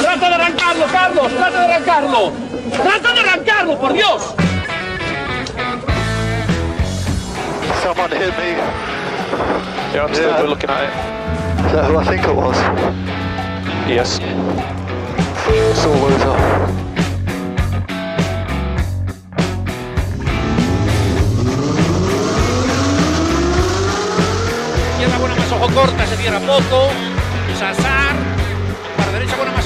¡Trata de arrancarlo, Carlos! ¡Trata de arrancarlo! ¡Trata de arrancarlo, por Dios! Someone hit me. Yeah, I'm still Yeah. looking at it. Is that who I think it was? Yes. Sore loser. Izquierda buena más ojo corta, se cierra poco.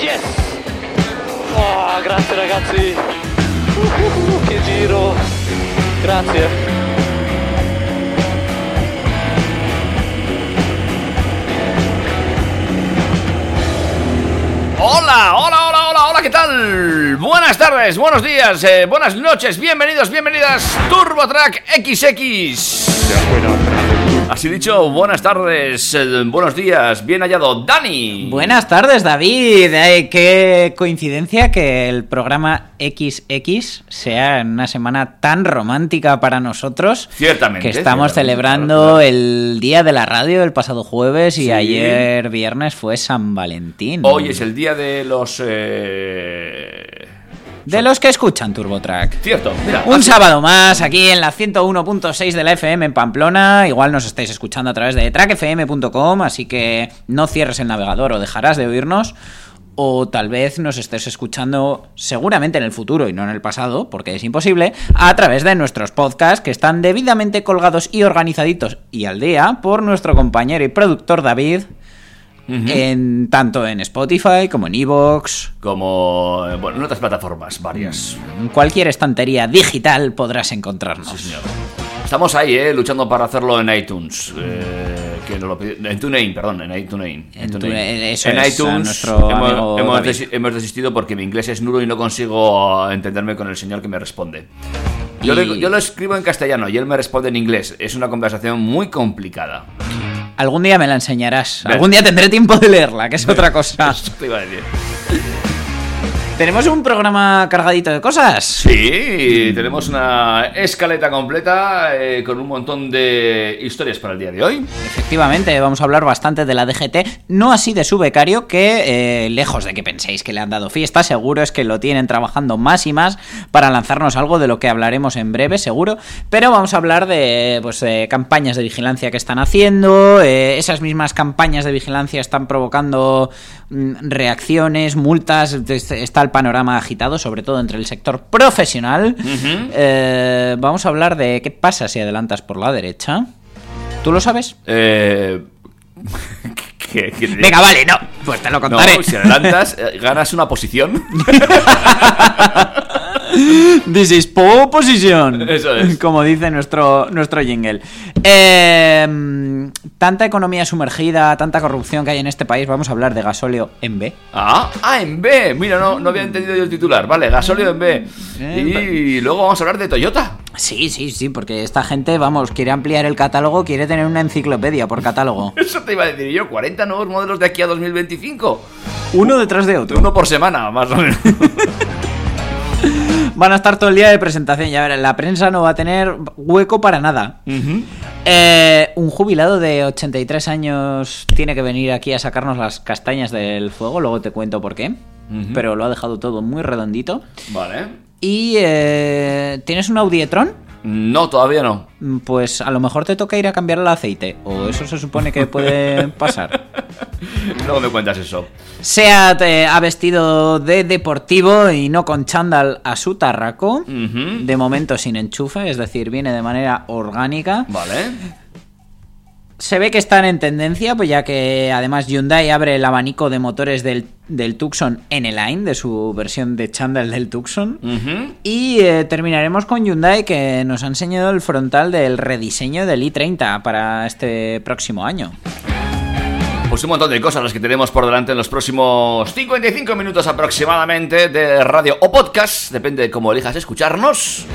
Yes! Oh, grazie ragazzi! Uh, che giro! Grazie! Hola, hola, hola, hola, hola, ¿qué tal? Buenas tardes, buenos días, eh, buenas noches, bienvenidos, bienvenidas, TurboTrack XX. Así dicho, buenas tardes, eh, buenos días, bien hallado, Dani. Buenas tardes, David. Eh, qué coincidencia que el programa XX sea en una semana tan romántica para nosotros. Ciertamente, Que estamos ciertamente, celebrando el día de la radio el pasado jueves y Sí. ayer viernes fue San Valentín. Hoy es el día de los... eh, De los que escuchan TurboTrack. Cierto, mira. Un así- sábado más aquí en la 101.6 de la FM en Pamplona. Igual nos estáis escuchando a través de trackfm.com, así que no cierres el navegador o dejarás de oírnos. O tal vez nos estés escuchando seguramente en el futuro y no en el pasado, porque es imposible, a través de nuestros podcasts que están debidamente colgados y organizaditos y al día por nuestro compañero y productor David, en, tanto en Spotify como en Evox. Como bueno, en otras plataformas, varias. En cualquier estantería digital podrás encontrarnos. señor. Estamos ahí, eh, luchando para hacerlo en iTunes. eh, que nos lo en TuneIn, perdón, en iTunes. En eso en es, iTunes hemos desistido porque mi inglés es nulo y no consigo entenderme con el señor que me responde. Yo, Y- le- yo lo escribo en castellano y él me responde en inglés. Es una conversación muy complicada. Algún día me la enseñarás. Algún día tendré tiempo de leerla, que es otra cosa. Eso te iba a decir. ¿Tenemos un programa cargadito de cosas? Sí, tenemos una escaleta completa eh, con un montón de historias para el día de hoy. Efectivamente, vamos a hablar bastante de la DGT, no así de su becario, que eh, lejos de que penséis que le han dado fiesta, seguro es que lo tienen trabajando más y más para lanzarnos algo de lo que hablaremos en breve, seguro. Pero vamos a hablar de, pues, de campañas de vigilancia que están haciendo, eh, esas mismas campañas de vigilancia están provocando mm, reacciones, multas, es- está el panorama agitado, sobre todo entre el sector profesional. Eh, vamos a hablar de qué pasa si adelantas por la derecha. ¿Tú lo sabes? Eh, ¿qué- qué- Venga, vale, no. Pues te lo No, contaré. si adelantas, eh, ganas una posición. This is pole position. Eso es. Como dice nuestro, nuestro jingle. Eh, tanta economía sumergida, tanta corrupción que hay en este país. Vamos a hablar de gasóleo en B. Ah, ah, en B. Mira, no, no había entendido yo el titular. Vale, gasóleo en B. Y luego vamos a hablar de Toyota. Sí, sí, sí, porque esta gente, vamos, quiere ampliar el catálogo, quiere tener una enciclopedia por catálogo. Eso te iba a decir yo. 40 nuevos modelos de aquí a 2025. Uno detrás de otro. Uno por semana, más o menos. Van a estar todo el día de presentación. Ya verás, la prensa no va a tener hueco para nada. Eh, un jubilado de 83 años tiene que venir aquí a sacarnos las castañas del fuego. Luego te cuento por qué. Pero lo ha dejado todo muy redondito. Vale. ¿Y eh, tienes un Audi e-tron? No, todavía no. Mm, Pues a lo mejor te toca ir a cambiar el aceite. O eso se supone que puede pasar. Luego me cuentas eso. Seat eh, ha vestido de deportivo y no con chándal a su tarraco. De momento sin enchufe, es decir, viene de manera orgánica. Vale. Se ve que están en tendencia, pues ya que además Hyundai abre el abanico de motores del, del Tucson N-Line, de su versión de chándal del Tucson. Y eh, terminaremos con Hyundai que nos ha enseñado el frontal del rediseño del i30 para este próximo año. Pues un montón de cosas las que tenemos por delante en los próximos 55 minutos aproximadamente de radio o podcast, depende de cómo elijas escucharnos.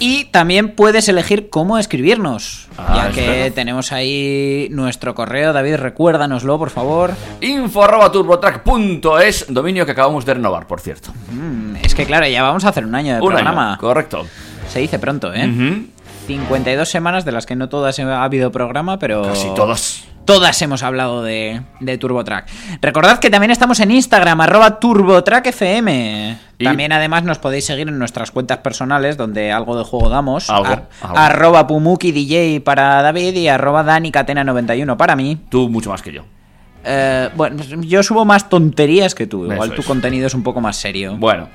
Y también puedes elegir cómo escribirnos, Ah, ya que tenemos ahí nuestro correo. David, recuérdanoslo, por favor. Info arroba turbotrack.es, dominio que acabamos de renovar, por cierto. Mm, es que claro, ya vamos a hacer un año de Un programa. año, correcto. Se dice pronto, ¿eh? Ujú. 52 semanas de las que no todas ha habido programa, pero... Casi todas. Todas hemos hablado de, de TurboTrack. Recordad que también estamos en Instagram, arroba TurboTrackFM. Y- También además nos podéis seguir en nuestras cuentas personales, donde algo de juego damos. Algo, Ar- algo. Arroba Pumuki DJ para David y arroba DaniCatena91 para mí. Tú mucho más que yo. Eh, bueno, yo subo más tonterías que tú. Igual Eso tu es. contenido es un poco más serio. Bueno.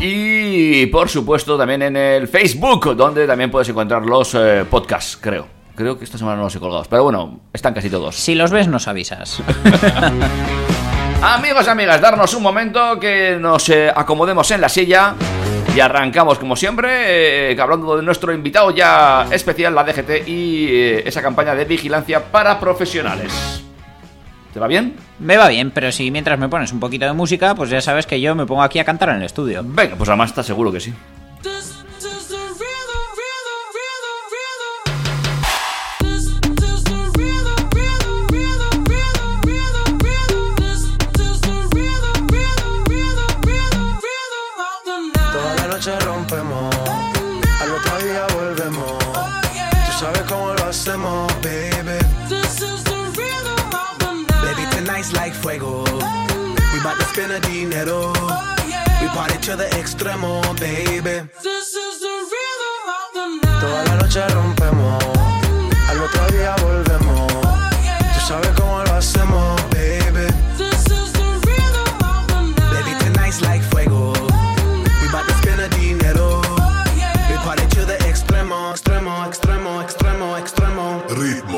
Y por supuesto también en el Facebook, donde también puedes encontrar los eh, podcasts, creo. Creo que esta semana no los he colgados, pero bueno, están casi todos. Si los ves, nos avisas. Amigos amigas, darnos un momento que nos eh, acomodemos en la silla y arrancamos como siempre, eh, hablando de nuestro invitado ya especial, la DGT y eh, esa campaña de vigilancia para profesionales. ¿Te va bien? Me va bien, pero si mientras me pones un poquito de música, pues ya sabes que yo me pongo aquí a cantar en el estudio. Venga, pues además está seguro que sí. Fuego. We bout to spend a dinero. We party to the extremo, baby. This is the rhythm of the night. Toda la noche rompemos, al otro día volvemos. Tú sabes cómo lo hacemos, baby. This is the rhythm of the night. Baby, tonight's like fuego. We bout to spend a dinero. We party to the extremo, extremo, extremo, extremo, extremo. Ritmo.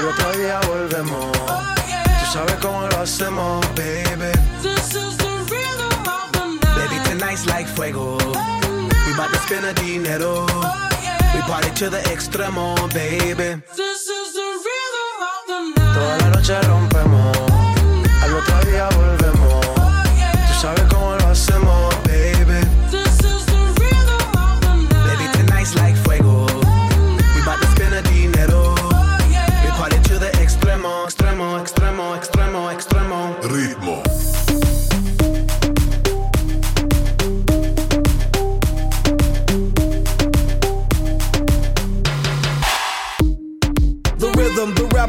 al otro día volvemos. Tú sabes cómo lo hacemos, baby. This is the rhythm of the night. Baby, tonight's like fuego. We bout to spend a dinero. We party to the extremo, baby. This is the rhythm of the night. Toda la noche rompemos, al otro día volvemos.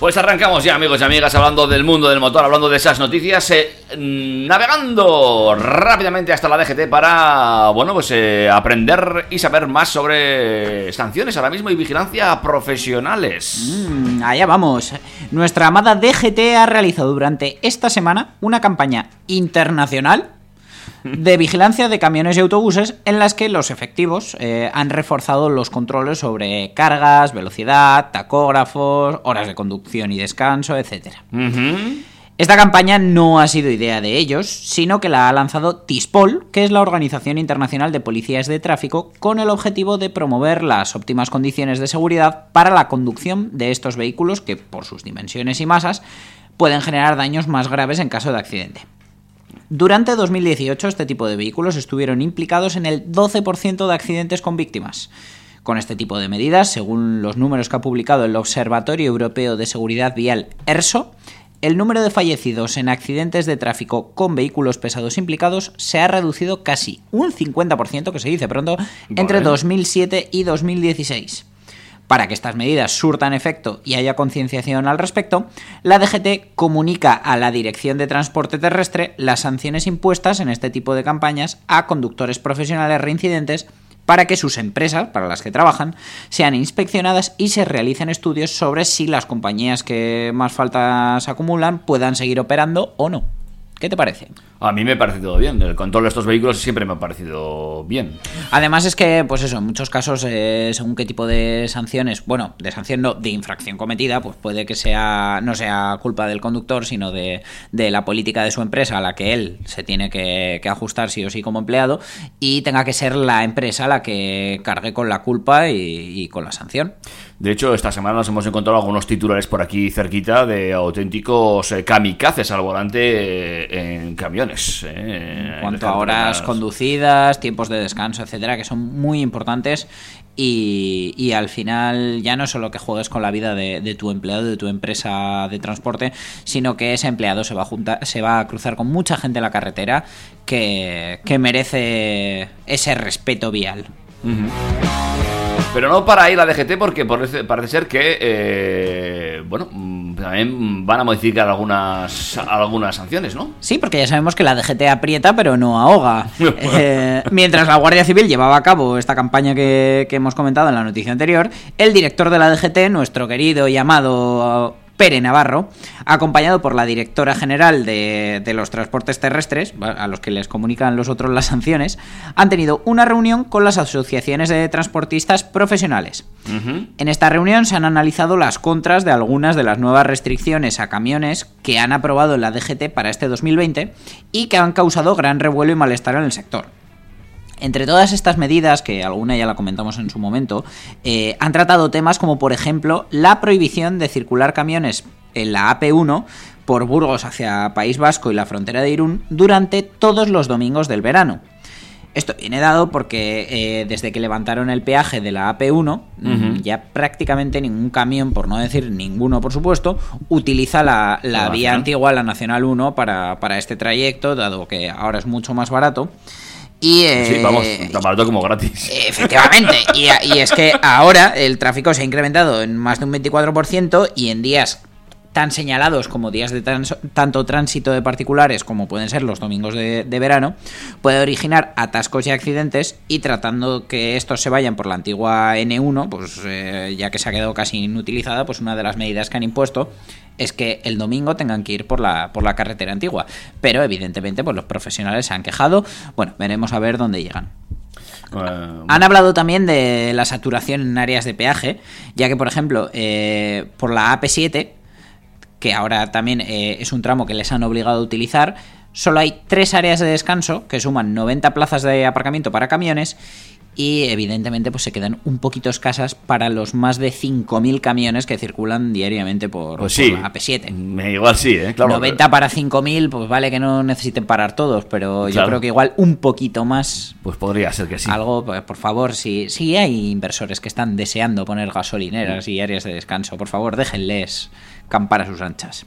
Pues arrancamos ya, amigos y amigas, hablando del mundo del motor, hablando de esas noticias, eh, mm, navegando rápidamente hasta la DGT para, bueno, pues eh, aprender y saber más sobre sanciones ahora mismo y vigilancia profesionales. Mm, allá vamos. Nuestra amada DGT ha realizado durante esta semana una campaña internacional de vigilancia de camiones y autobuses en las que los efectivos eh, han reforzado los controles sobre cargas, velocidad, tacógrafos, horas de conducción y descanso, etc. Esta campaña no ha sido idea de ellos, sino que la ha lanzado TISPOL, que es la Organización Internacional de Policías de Tráfico, con el objetivo de promover las óptimas condiciones de seguridad para la conducción de estos vehículos que, por sus dimensiones y masas, pueden generar daños más graves en caso de accidente. Durante 2018 este tipo de vehículos estuvieron implicados en el 12% de accidentes con víctimas. Con este tipo de medidas, según los números que ha publicado el Observatorio Europeo de Seguridad Vial ERSO, el número de fallecidos en accidentes de tráfico con vehículos pesados implicados se ha reducido casi un 50%, que se dice pronto, entre Vale. 2007 y 2016. Para que estas medidas surtan efecto y haya concienciación al respecto, la DGT comunica a la Dirección de Transporte Terrestre las sanciones impuestas en este tipo de campañas a conductores profesionales reincidentes para que sus empresas, para las que trabajan, sean inspeccionadas y se realicen estudios sobre si las compañías que más faltas acumulan puedan seguir operando o no. ¿Qué te parece? A mí me parece todo bien, el control de estos vehículos siempre me ha parecido bien. Además es que, pues eso, en muchos casos, eh, según qué tipo de sanciones, bueno, de sanción no, de infracción cometida, pues puede que sea no sea culpa del conductor, sino de, de la política de su empresa a la que él se tiene que, que ajustar sí o sí como empleado y tenga que ser la empresa la que cargue con la culpa y, y con la sanción. De hecho, esta semana nos hemos encontrado algunos titulares por aquí cerquita de auténticos eh, kamikazes al volante eh, en eh, En cuanto a horas conducidas, tiempos de descanso, etcétera, que son muy importantes y, y al final ya no solo que juegues con la vida de, de tu empleado, de tu empresa de transporte, sino que ese empleado se va a juntar, se va a cruzar con mucha gente en la carretera que, que merece ese respeto vial. Pero no para ahí la DGT porque parece, parece ser que, eh, bueno, también van a modificar algunas, algunas sanciones, ¿no? Sí, porque ya sabemos que la DGT aprieta pero no ahoga. Eh, mientras la Guardia Civil llevaba a cabo esta campaña que, que hemos comentado en la noticia anterior, el director de la DGT, nuestro querido y amado Pere Navarro, acompañado por la directora general de, de los transportes terrestres, a los que les comunican los otros las sanciones, han tenido una reunión con las asociaciones de transportistas profesionales. En esta reunión se han analizado las contras de algunas de las nuevas restricciones a camiones que han aprobado la DGT para este 2020 y que han causado gran revuelo y malestar en el sector. Entre todas estas medidas, que alguna ya la comentamos en su momento, eh, han tratado temas como por ejemplo la prohibición de circular camiones en la AP1 por Burgos hacia País Vasco y la frontera de Irún durante todos los domingos del verano. Esto viene dado porque eh, desde que levantaron el peaje de la AP1, mm, ya prácticamente ningún camión, por no decir ninguno por supuesto, utiliza la, la vía antigua, la Nacional 1, para, para este trayecto, dado que ahora es mucho más barato. Y, Sí, eh, vamos, tan barato como gratis. Efectivamente, y, y es que ahora el tráfico se ha incrementado en más de un 24% y en días tan señalados como días de trans- tanto tránsito de particulares como pueden ser los domingos de, de verano, puede originar atascos y accidentes y tratando que estos se vayan por la antigua N1, pues eh, ya que se ha quedado casi inutilizada, pues una de las medidas que han impuesto es que el domingo tengan que ir por la, por la carretera antigua. Pero evidentemente pues los profesionales se han quejado. Bueno, veremos a ver dónde llegan. Han hablado también de la saturación en áreas de peaje, ya que, por ejemplo, eh, por la AP7, que ahora también eh, es un tramo que les han obligado a utilizar, solo hay tres áreas de descanso que suman 90 plazas de aparcamiento para camiones y evidentemente pues se quedan un poquito escasas para los más de 5.000 camiones que circulan diariamente por, Pues por sí. la AP7. Me- Igual sí, ¿eh? Claro. 90 para 5.000, pues vale que no necesiten parar todos, pero yo creo que igual un poquito más. Pues podría ser que sí. Algo, pues, por favor, si, si hay inversores que están deseando poner gasolineras y áreas de descanso, por favor, déjenles campar a sus anchas.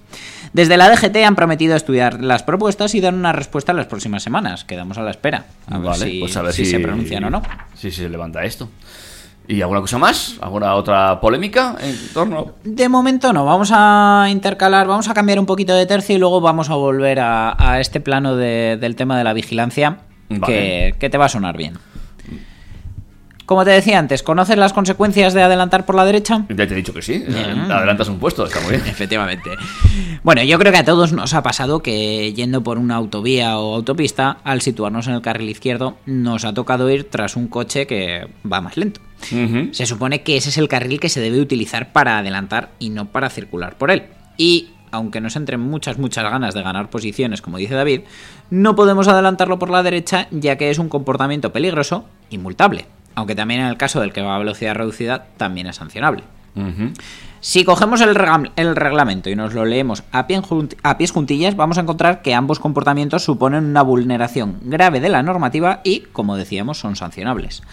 Desde la DGT han prometido estudiar las propuestas y dar una respuesta en las próximas semanas. Quedamos a la espera. A ver, si, pues a ver si si, se pronuncian o no. Si se levanta esto. ¿Y alguna cosa más? ¿Alguna otra polémica en torno? De momento no, vamos a intercalar, vamos a cambiar un poquito de tercio y luego vamos a volver a, a este plano de- del tema de la vigilancia que te va a sonar bien. Como te decía antes, ¿conoces las consecuencias de adelantar por la derecha? Ya te he dicho que sí. Mm. Adelantas un puesto, está muy bien. Efectivamente. Bueno, yo creo que a todos nos ha pasado que yendo por una autovía o autopista, al situarnos en el carril izquierdo, nos ha tocado ir tras un coche que va más lento. Se supone que ese es el carril que se debe utilizar para adelantar y no para circular por él. Y aunque nos entren muchas, muchas ganas de ganar posiciones, como dice David, no podemos adelantarlo por la derecha ya que es un comportamiento peligroso y multable. Aunque también en el caso del que va a velocidad reducida también es sancionable. Si cogemos el, reglamento y nos lo leemos a, pie junt- a pies juntillas, vamos a encontrar que ambos comportamientos suponen una vulneración grave de la normativa y, como decíamos, son sancionables.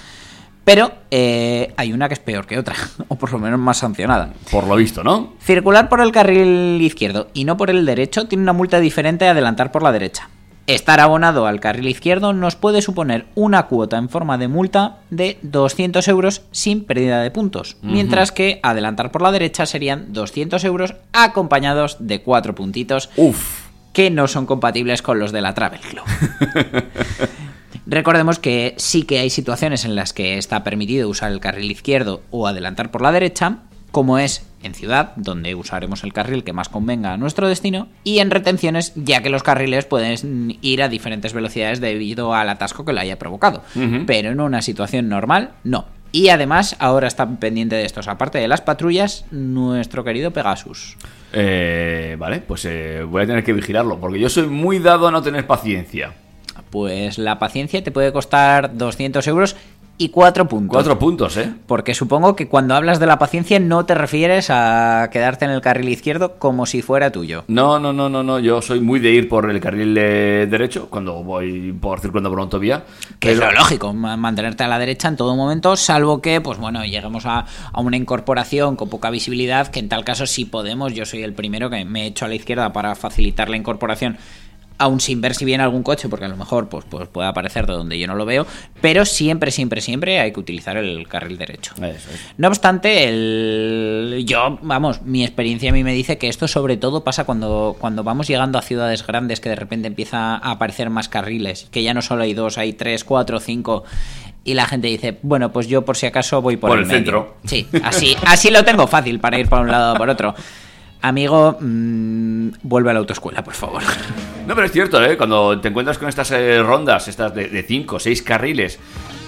Pero eh, hay una que es peor que otra, o por lo menos más sancionada. Por lo visto, ¿no? Circular por el carril izquierdo y no por el derecho tiene una multa diferente a adelantar por la derecha. Estar abonado al carril izquierdo nos puede suponer una cuota en forma de multa de 200 euros sin pérdida de puntos, mientras que adelantar por la derecha serían 200 euros acompañados de cuatro puntitos que no son compatibles con los de la Travel Club. Recordemos que sí que hay situaciones en las que está permitido usar el carril izquierdo o adelantar por la derecha, como es en ciudad, donde usaremos el carril que más convenga a nuestro destino, y en retenciones, ya que los carriles pueden ir a diferentes velocidades debido al atasco que lo haya provocado. Pero en una situación normal, no. Y además, ahora está pendiente de estos, aparte de las patrullas, nuestro querido Pegasus. Eh, vale, pues eh, voy a tener que vigilarlo, porque yo soy muy dado a no tener paciencia. Pues la paciencia te puede costar 200 euros y 4 puntos. Cuatro puntos, ¿eh? Porque supongo que cuando hablas de la paciencia no te refieres a quedarte en el carril izquierdo como si fuera tuyo. No, no, no, no, no. Yo soy muy de ir por el carril eh, derecho cuando voy por circulando por una autovía. Que es lo lógico, ma- mantenerte a la derecha en todo momento, salvo que, pues bueno, lleguemos a, a una incorporación con poca visibilidad, que en tal caso sí podemos, yo soy el primero que me echo a la izquierda para facilitar la incorporación, aún sin ver si viene algún coche, porque a lo mejor pues, pues puede aparecer de donde yo no lo veo, pero siempre, siempre, siempre hay que utilizar el carril derecho. No obstante, el... yo, vamos, mi experiencia a mí me dice que esto sobre todo pasa cuando, cuando vamos llegando a ciudades grandes que de repente empieza a aparecer más carriles, que ya no solo hay dos, hay tres, cuatro, cinco. Y la gente dice, bueno, pues yo por si acaso voy por, Por el, el medio". centro. Sí, así, así lo tengo fácil para ir por un lado o por otro. Amigo, mm, vuelve a la autoescuela, por favor. No, pero es cierto, ¿eh? Cuando te encuentras con estas eh, rondas, estas de 5 o 6 carriles,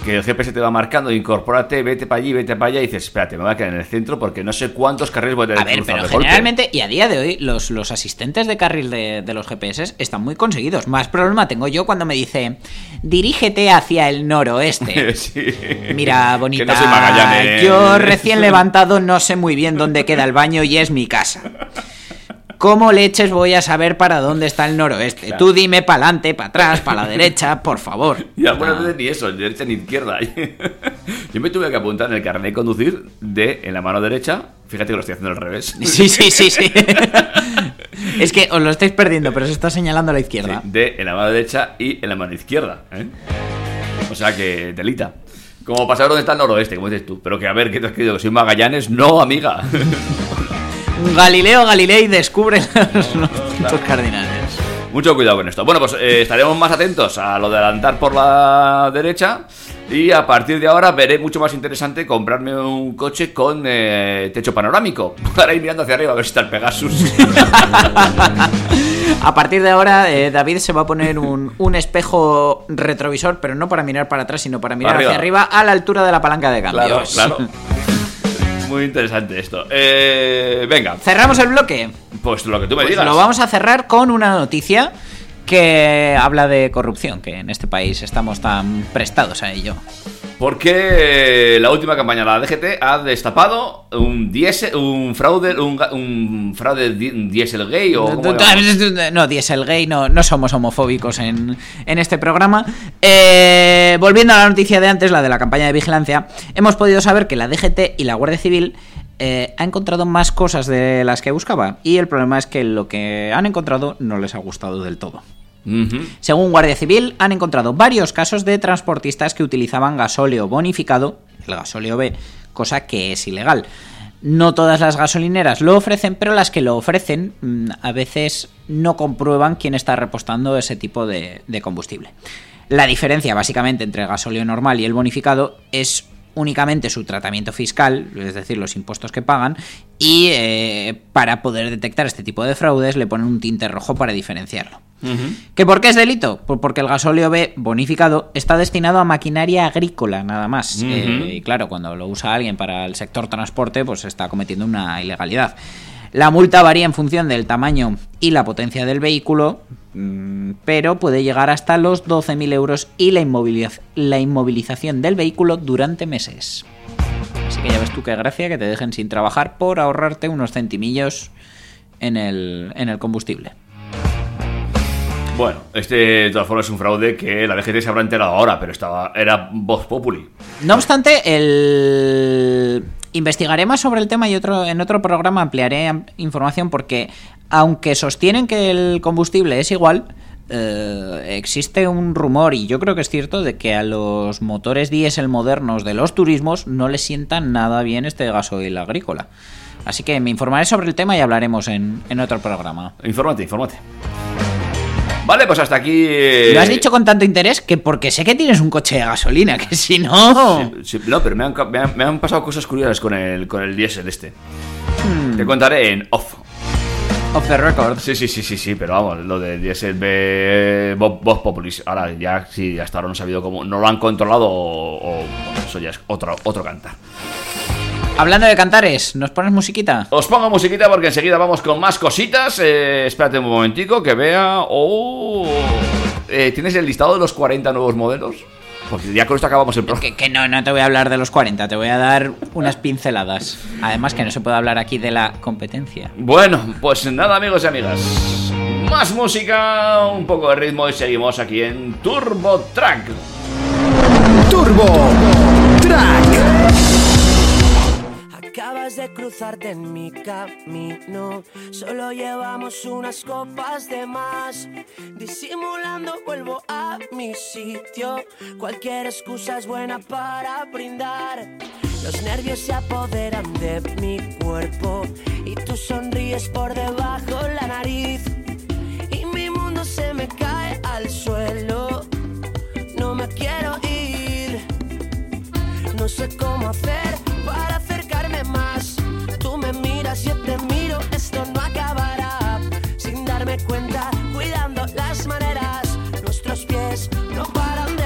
que el GPS te va marcando, incorpórate, vete para allí, vete para allá, y dices, espérate, me voy a quedar en el centro porque no sé cuántos carriles voy a tener A ver, pero golpe. generalmente, y a día de hoy, los, los asistentes de carril de, de los GPS están muy conseguidos. Más problema tengo yo cuando me dice, dirígete hacia el noroeste. Sí. Mira, Que bonita, no soy Magallanes. yo recién levantado no sé muy bien dónde queda el baño y es mi casa. ¿Cómo leches voy a saber para dónde está el noroeste? Claro. Tú dime para adelante, para atrás, para la derecha, por favor. Y algunas veces ni eso, derecha ni izquierda. Yo me tuve que apuntar en el carnet de conducir de en la mano derecha. Fíjate que lo estoy haciendo al revés. Sí, sí, sí, sí. es que os lo estáis perdiendo, pero se está señalando a la izquierda. De en la mano derecha y en la mano izquierda. ¿eh? O sea que telita. Como para saber dónde está el noroeste, como dices tú. Pero que a ver, ¿qué te has querido? ¿Que soy Magallanes? No, amiga. Galileo Galilei descubre los, puntos cardinales. Mucho cuidado con esto. Bueno, pues eh, estaremos más atentos a lo de adelantar por la derecha. Y a partir de ahora veré mucho más interesante comprarme un coche con eh, techo panorámico. Para ir mirando hacia arriba a ver si está el Pegasus. A partir de ahora, eh, David se va a poner un, un espejo retrovisor, pero no para mirar para atrás, sino para mirar Arriba. hacia arriba a la altura de la palanca de claro, cambios. claro. Muy interesante esto. Eh, venga, Cerramos el bloque. pues lo que tú me Pues digas. lo vamos a cerrar con una noticia que habla de corrupción, que en este país estamos tan prestados a ello. Porque eh, la última campaña, la DGT, ha destapado un diésel, un fraude, un, un fraude di- dieselgate o. No, Dieselgate, no, no somos homofóbicos en, en este programa. Eh, volviendo a la noticia de antes, la de la campaña de vigilancia, hemos podido saber que la DGT y la Guardia Civil eh, ha encontrado más cosas de las que buscaba. Y el problema es que lo que han encontrado no les ha gustado del todo. Según Guardia Civil, han encontrado varios casos de transportistas que utilizaban gasóleo bonificado, el gasóleo B, cosa que es ilegal. No todas las gasolineras lo ofrecen, pero las que lo ofrecen mm, a veces no comprueban quién está repostando ese tipo de, de combustible. La diferencia básicamente entre el gasóleo normal y el bonificado es únicamente su tratamiento fiscal, es decir, los impuestos que pagan, y eh, para poder detectar este tipo de fraudes le ponen un tinte rojo para diferenciarlo. ¿Que por qué es delito? Pues porque el gasóleo B bonificado está destinado a maquinaria agrícola, nada más. Eh, y claro, cuando lo usa alguien para el sector transporte, pues está cometiendo una ilegalidad. La multa varía en función del tamaño y la potencia del vehículo, mm, pero puede llegar hasta los 12.000 euros y la, inmoviliz- la inmovilización del vehículo durante meses. Así que ya ves tú qué gracia que te dejen sin trabajar por ahorrarte unos centimillos en el, en el combustible. Bueno, este de todas formas es un fraude que la DGT se habrá enterado ahora, pero estaba era Voz Populi. No obstante, el... investigaré más sobre el tema y otro, en otro programa ampliaré am- información porque, aunque sostienen que el combustible es igual, eh, existe un rumor, y yo creo que es cierto, de que a los motores diésel modernos de los turismos no les sientan nada bien este gasoil agrícola. Así que me informaré sobre el tema y hablaremos en, en otro programa. Infórmate, infórmate. Vale, pues hasta aquí. eh, Lo has dicho con tanto interés que porque sé que tienes un coche de gasolina, que si no... Sí, no, pero me han, me han- me han pasado cosas curiosas con el, con el diésel este. Hmm. Te contaré en off. Off the record. Sí, sí, sí, sí, sí, pero vamos, lo del diésel B Voz Voz Populis. Ahora ya, sí, hasta ahora no sabido cómo. No lo han controlado o. o- bueno, eso ya es otro, otro cantar. Hablando de cantares, ¿nos pones musiquita? Os pongo musiquita porque enseguida vamos con más cositas. Eh, espérate un momentico que vea. Oh, eh, ¿Tienes el listado de los 40 nuevos modelos? Porque ya con esto acabamos el programa. Que, que no, no te voy a hablar de los 40, te voy a dar unas pinceladas. Además que no se puede hablar aquí de la competencia. Bueno, pues nada, amigos y amigas. Más música, un poco de ritmo y seguimos aquí en Turbo Track. Turbo Track. Acabas de cruzarte en mi camino. Solo llevamos unas copas de más. Disimulando vuelvo a mi sitio. Cualquier excusa es buena para brindar. Los nervios se apoderan de mi cuerpo. Y tú sonríes por debajo la nariz. Y mi mundo se me cae al suelo. No me quiero ir. No sé cómo hacer para. Tú me miras, yo te miro, esto no acabará. Sin darme cuenta, cuidando las maneras. Nuestros pies no paran de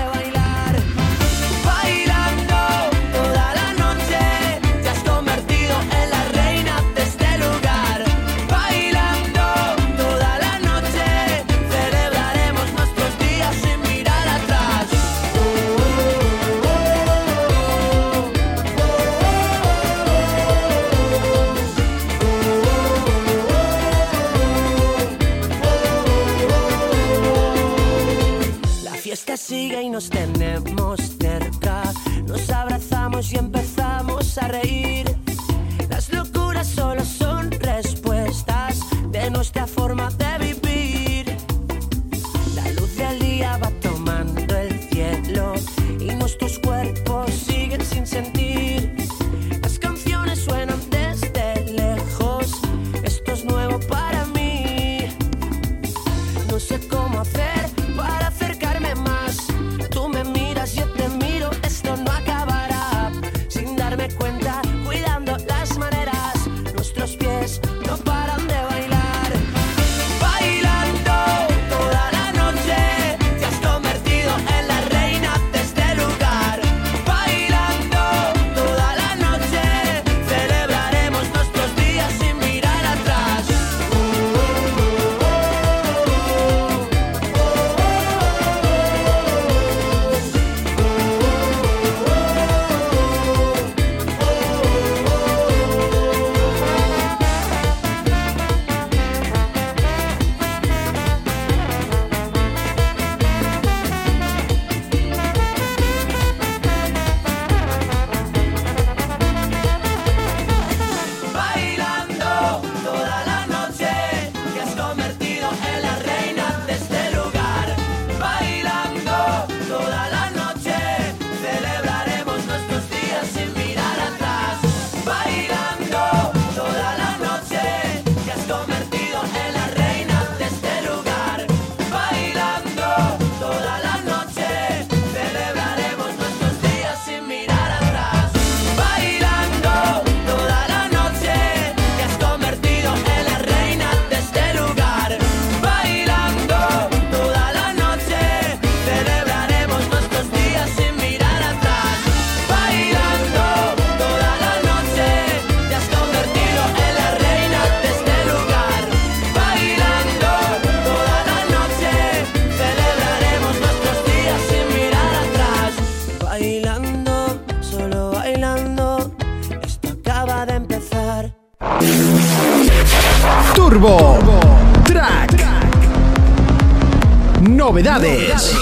Novedades.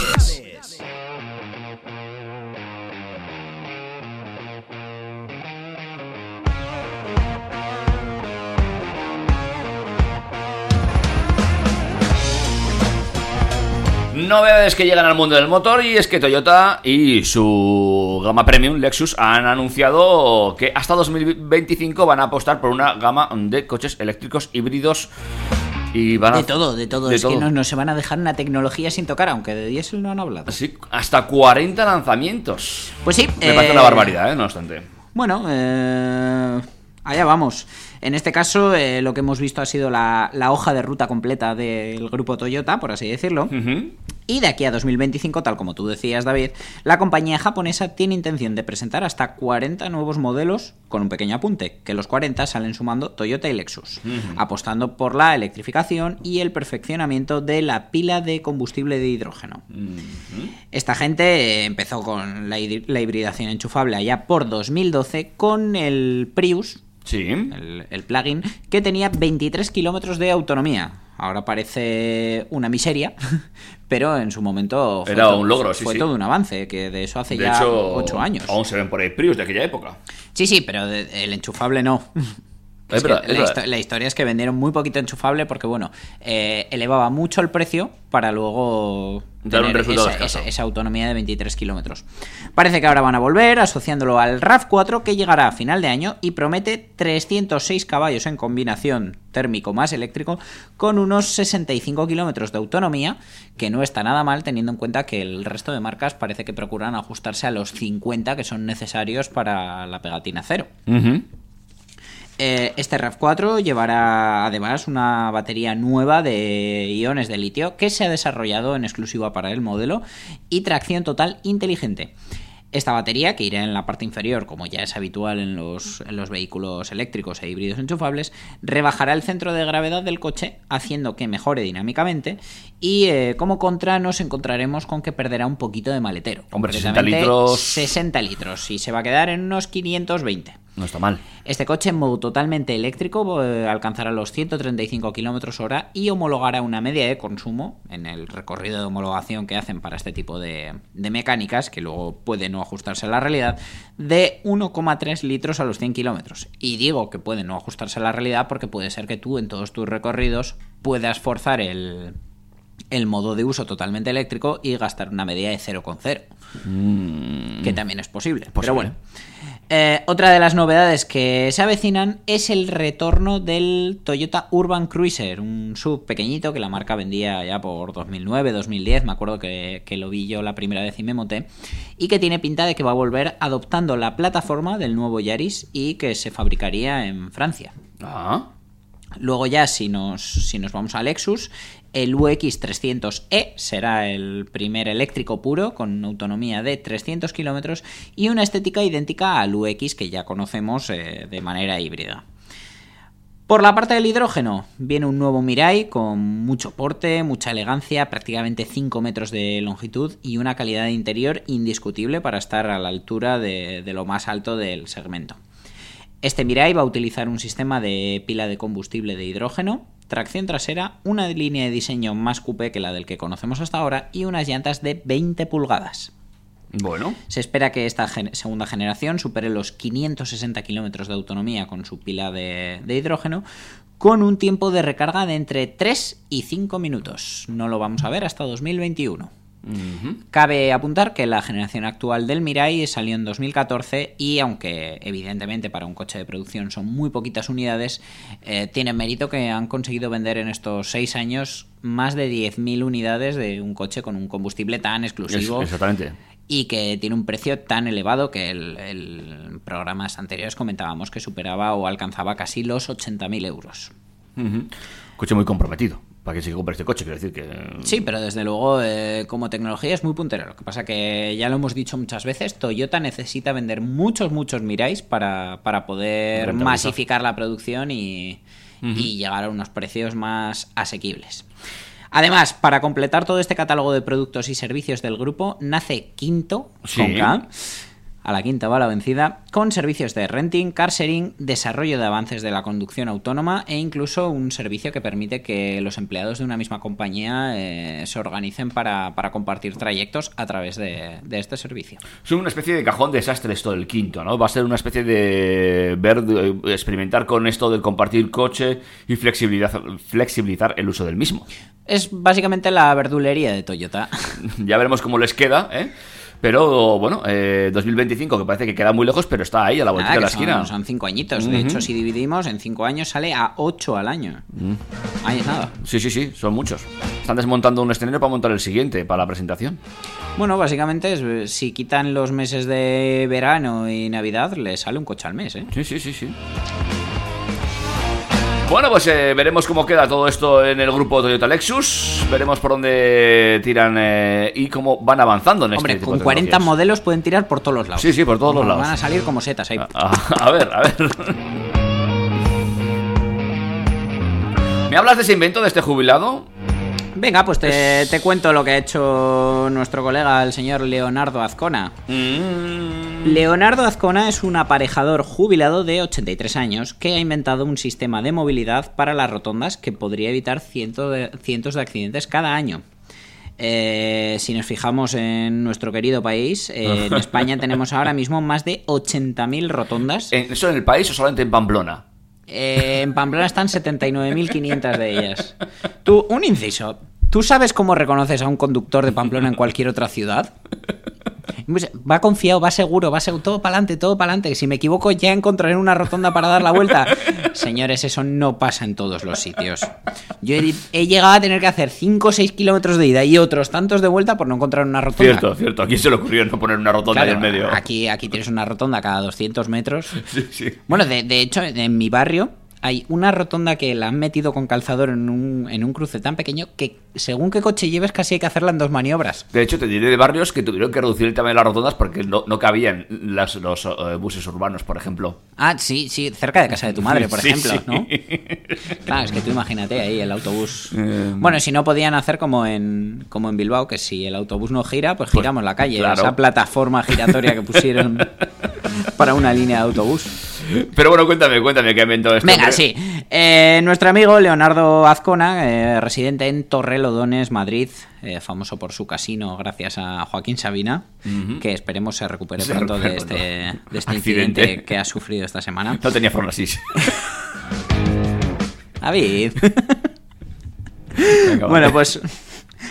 Novedades que llegan al mundo del motor y es que Toyota y su gama premium Lexus han anunciado que hasta 2025 van a apostar por una gama de coches eléctricos híbridos y van a... De todo, de todo. de es que no, no se van a dejar una tecnología sin tocar, aunque de diésel no han hablado. Sí, hasta 40 lanzamientos. Pues sí. Me parece eh, una barbaridad, ¿eh? No obstante. Bueno, eh, allá vamos. En este caso, eh, lo que hemos visto ha sido la, la hoja de ruta completa del grupo Toyota, por así decirlo. Y de aquí a 2025, tal como tú decías, David, la compañía japonesa tiene intención de presentar hasta 40 nuevos modelos, con un pequeño apunte, que los 40 salen sumando Toyota y Lexus, apostando por la electrificación y el perfeccionamiento de la pila de combustible de hidrógeno. Esta gente empezó con la, la hibridación enchufable allá por 2012 con el Prius, Sí. el, el plugin, que tenía 23 kilómetros de autonomía. Ahora parece una miseria, pero en su momento fue, Era todo, un logro, sí, fue sí. todo un avance, que de eso hace De ya hecho, 8 años. Aún se ven por ahí Prius de aquella época. Sí, sí, pero el enchufable no. Es Es que verdad, es la, verdad. histo- la historia es que vendieron muy poquito enchufable porque, bueno, eh, elevaba mucho el precio para luego Dar un tener resultado esa, esa- esa autonomía de 23 kilómetros. Parece que ahora van a volver asociándolo al RAV4 que llegará a final de año y promete 306 caballos en combinación térmico más eléctrico con unos 65 kilómetros de autonomía, que no está nada mal teniendo en cuenta que el resto de marcas parece que procuran ajustarse a los 50 que son necesarios para la pegatina cero. Eh, este RAV4 llevará además una batería nueva de iones de litio que se ha desarrollado en exclusiva para el modelo y tracción total inteligente. Esta batería, que irá en la parte inferior, como ya es habitual en los, en los vehículos eléctricos e híbridos enchufables, rebajará el centro de gravedad del coche, haciendo que mejore dinámicamente. Y eh, como contra, nos encontraremos con que perderá un poquito de maletero. Hombre, 60 Concretamente, litros. 60 litros y se va a quedar en unos 520. No está mal. Este coche en modo totalmente eléctrico eh, alcanzará los 135 km hora y homologará una media de consumo en el recorrido de homologación que hacen para este tipo de, de mecánicas, que luego puede no ajustarse a la realidad, de 1,3 litros a los 100 kilómetros. Y digo que puede no ajustarse a la realidad porque puede ser que tú en todos tus recorridos puedas forzar el, el modo de uso totalmente eléctrico y gastar una media de 0,0 que también es posible. Pero bueno. Eh, otra de las novedades que se avecinan es el retorno del Toyota Urban Cruiser, un sub pequeñito que la marca vendía ya por 2009, 2010, me acuerdo que, que lo vi yo la primera vez y me monté, y que tiene pinta de que va a volver adoptando la plataforma del nuevo Yaris y que se fabricaría en Francia. Ah. Luego ya, si nos, si nos vamos a Lexus, el UX300E será el primer eléctrico puro con autonomía de 300 kilómetros y una estética idéntica al UX que ya conocemos eh, de manera híbrida. Por la parte del hidrógeno, viene un nuevo Mirai con mucho porte, mucha elegancia, prácticamente 5 metros de longitud y una calidad de interior indiscutible para estar a la altura de lo más alto del segmento. Este Mirai va a utilizar un sistema de pila de combustible de hidrógeno, tracción trasera, una línea de diseño más coupé que la del que conocemos hasta ahora y unas llantas de 20 pulgadas. Bueno. Se espera que esta gen- segunda generación supere los 560 kilómetros de autonomía con su pila de, de hidrógeno, con un tiempo de recarga de entre 3 y 5 minutos. No lo vamos a ver hasta 2021. Cabe apuntar que la generación actual del Mirai salió en 2014 y aunque evidentemente para un coche de producción son muy poquitas unidades, eh, tiene mérito que han conseguido vender en estos 6 años más de 10.000 unidades de un coche con un combustible tan exclusivo Es- exactamente. y que tiene un precio tan elevado que el, el programas anteriores comentábamos que superaba o alcanzaba casi los 80.000 euros. Coche muy comprometido. Para que se compre este coche, quiero decir que. Sí, pero desde luego eh, como tecnología es muy puntero. Lo que pasa que ya lo hemos dicho muchas veces, Toyota necesita vender muchos, muchos Mirais para, para poder masificar la producción y, llegar a unos precios más asequibles. Además, para completar todo este catálogo de productos y servicios del grupo, nace Quinto, Sí. con K, a la quinta bala vencida, con servicios de renting, car sharing, desarrollo de avances de la conducción autónoma e incluso un servicio que permite que los empleados de una misma compañía eh, se organicen para, para compartir trayectos a través de, de este servicio. Es una especie de cajón desastre esto del quinto, ¿no? Va a ser una especie de ver, experimentar con esto del compartir coche y flexibilidad, flexibilizar el uso del mismo. Es básicamente la verdulería de Toyota. Ya veremos cómo les queda, ¿eh? Pero bueno, eh, 2025 que parece que queda muy lejos, pero está ahí a la vuelta de la son- esquina. Son, cinco añitos. De hecho, si dividimos, en cinco años sale a ocho al año. Ahí es nada. Sí, sí, sí, son muchos. Están desmontando un escenario para montar el siguiente, para la presentación. Bueno, básicamente, es, eh, si quitan los meses de verano y Navidad, le sale un coche al mes, ¿eh? Sí, sí, sí, sí. Bueno, pues eh, veremos cómo queda todo esto en el grupo Toyota Lexus. Veremos por dónde tiran eh, y cómo van avanzando en este Hombre, tipo con de 40 tecnologías. modelos pueden tirar por todos los lados. Sí, sí, por todos los lados. Van a salir como setas ahí. A, a ver, a ver. ¿Me hablas de ese invento de este jubilado? Venga, pues te, te cuento lo que ha hecho nuestro colega, el señor Leonardo Azcona. Mm. Leonardo Azcona es un aparejador jubilado de 83 años que ha inventado un sistema de movilidad para las rotondas que podría evitar ciento de- cientos de accidentes cada año. Eh, si nos fijamos en nuestro querido país, eh, en España tenemos ahora mismo más de 80.000 rotondas. ¿En- ¿Eso en el país o solamente en Pamplona? Eh, en Pamplona están 79.500 de ellas. Tú, un inciso. ¿Tú sabes cómo reconoces a un conductor de Pamplona en cualquier otra ciudad? Pues, Va confiado, va seguro, va seguro, todo para adelante, todo para adelante. Si me equivoco, ya encontraré una rotonda para dar la vuelta. Señores, eso no pasa en todos los sitios. Yo he, he llegado a tener que hacer 5 o 6 kilómetros de ida y otros tantos de vuelta por no encontrar una rotonda. Cierto, cierto. ¿A quién se le ocurrió no poner una rotonda ahí Claro, en medio? Aquí, aquí tienes una rotonda cada 200 metros. Sí, sí. Bueno, de, de hecho, en mi barrio hay una rotonda que la han metido con calzador en un, en un cruce tan pequeño que según qué coche lleves casi hay que hacerla en dos maniobras. De hecho, te diré de barrios que tuvieron que reducir el tamaño de las rotondas porque no, no cabían las- los eh, buses urbanos, por ejemplo. Ah, sí, sí, cerca de casa de tu madre, por Sí, ejemplo, sí. ¿no? Claro, es que tú imagínate ahí el autobús. Eh, Bueno, si no podían hacer como en, como en Bilbao, que si el autobús no gira, pues giramos la calle. claro. Esa plataforma giratoria que pusieron para una línea de autobús. Pero bueno, cuéntame, cuéntame qué ha inventado esto. Venga, sí. Eh, nuestro amigo Leonardo Azcona, eh, residente en Torrelodones, Madrid, eh, famoso por su casino gracias a Joaquín Sabina, que esperemos se recupere Se pronto de recupere este, pronto. de este Accidente. incidente que ha sufrido esta semana. No tenía formasis. David. Venga, bueno, vale. pues